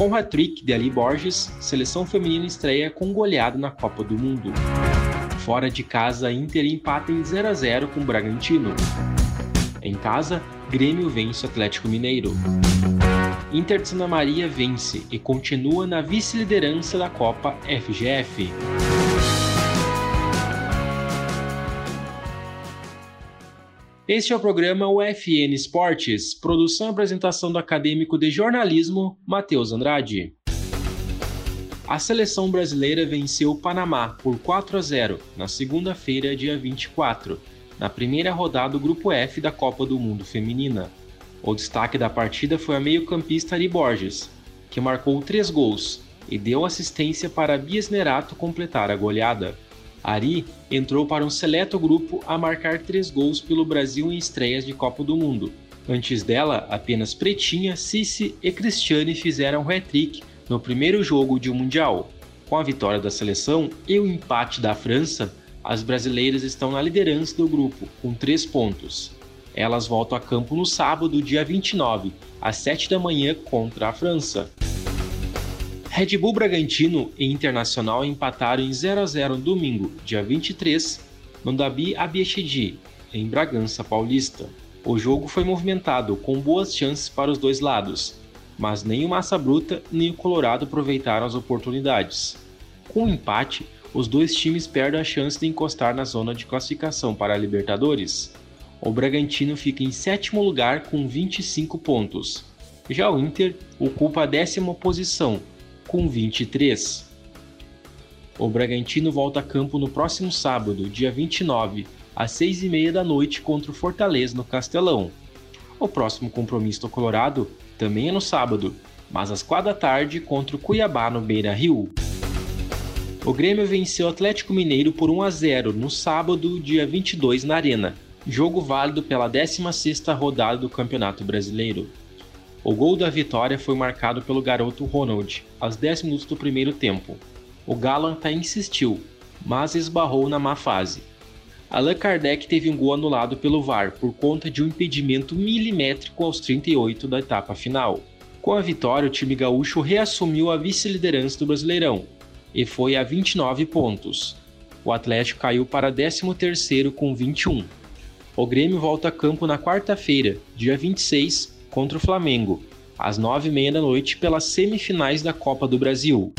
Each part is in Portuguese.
Com hat-trick de Ali Borges, seleção feminina estreia com goleada na Copa do Mundo. Fora de casa, Inter empata em 0 a 0 com Bragantino. Em casa, Grêmio vence o Atlético Mineiro. Inter de Santa Maria vence e continua na vice-liderança da Copa FGF. Este é o programa UFN Esportes, produção e apresentação do acadêmico de jornalismo Matheus Andrade. A seleção brasileira venceu o Panamá por 4 a 0 na segunda-feira, dia 24, na primeira rodada do Grupo F da Copa do Mundo Feminina. O destaque da partida foi a meio-campista Ari Borges, que marcou três gols e deu assistência para Bias Nerato completar a goleada. Ari entrou para um seleto grupo a marcar três gols pelo Brasil em estreias de Copa do Mundo. Antes dela, apenas Pretinha, Cici e Cristiane fizeram hat-trick no primeiro jogo de um Mundial. Com a vitória da seleção e o empate da França, as brasileiras estão na liderança do grupo, com três pontos. Elas voltam a campo no sábado, dia 29, às 7 da manhã, contra a França. Red Bull Bragantino e Internacional empataram em 0 a 0 no domingo, dia 23, no Dabi Abiechedi, em Bragança Paulista. O jogo foi movimentado, com boas chances para os dois lados, mas nem o Massa Bruta nem o Colorado aproveitaram as oportunidades. Com o empate, os dois times perdem a chance de encostar na zona de classificação para a Libertadores o Bragantino fica em sétimo lugar com 25 pontos. Já o Inter ocupa a décima posição, com 23. O Bragantino volta a campo no próximo sábado, dia 29, às 6 e meia da noite contra o Fortaleza no Castelão. O próximo compromisso do Colorado também é no sábado, mas às 4 da tarde contra o Cuiabá no Beira Rio. O Grêmio venceu o Atlético Mineiro por 1 a 0 no sábado, dia 22, na Arena, jogo válido pela 16ª rodada do Campeonato Brasileiro. O gol da vitória foi marcado pelo garoto Ronald, aos 10 minutos do primeiro tempo. O Galo até insistiu, mas esbarrou na má fase. Allan Kardec teve um gol anulado pelo VAR por conta de um impedimento milimétrico aos 38 da etapa final. Com a vitória, o time gaúcho reassumiu a vice-liderança do Brasileirão e foi a 29 pontos. O Atlético caiu para 13º com 21. O Grêmio volta a campo na quarta-feira, dia 26, contra o Flamengo, às 9h30 da noite pelas semifinais da Copa do Brasil.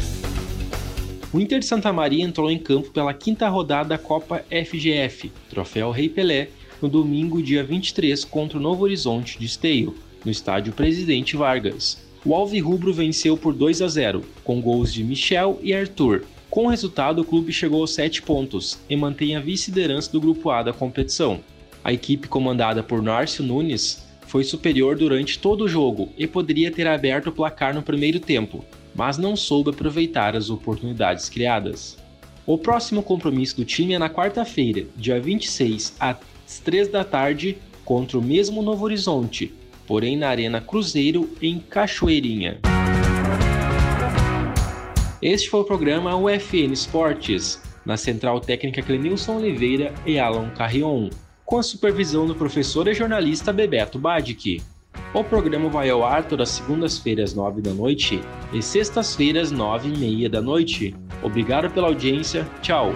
O Inter de Santa Maria entrou em campo pela quinta rodada da Copa FGF, Troféu Rei Pelé, no domingo, dia 23, contra o Novo Horizonte de Esteio, no estádio Presidente Vargas. O Alvirrubro venceu por 2 a 0, com gols de Michel e Arthur. Com o resultado, o clube chegou aos 7 pontos e mantém a vice-liderança do Grupo A da competição. A equipe comandada por Nárcio Nunes foi superior durante todo o jogo e poderia ter aberto o placar no primeiro tempo, mas não soube aproveitar as oportunidades criadas. O próximo compromisso do time é na quarta-feira, dia 26, às 3 da tarde, contra o mesmo Novo Horizonte, porém na Arena Cruzeiro, em Cachoeirinha. Este foi o programa UFN Esportes, na central técnica Clenilson Oliveira e Alan Carrion com a supervisão do professor e jornalista Bebeto Badic. O programa vai ao ar todas segundas-feiras, 9 da noite e sextas-feiras, 9 e meia da noite. Obrigado pela audiência, tchau!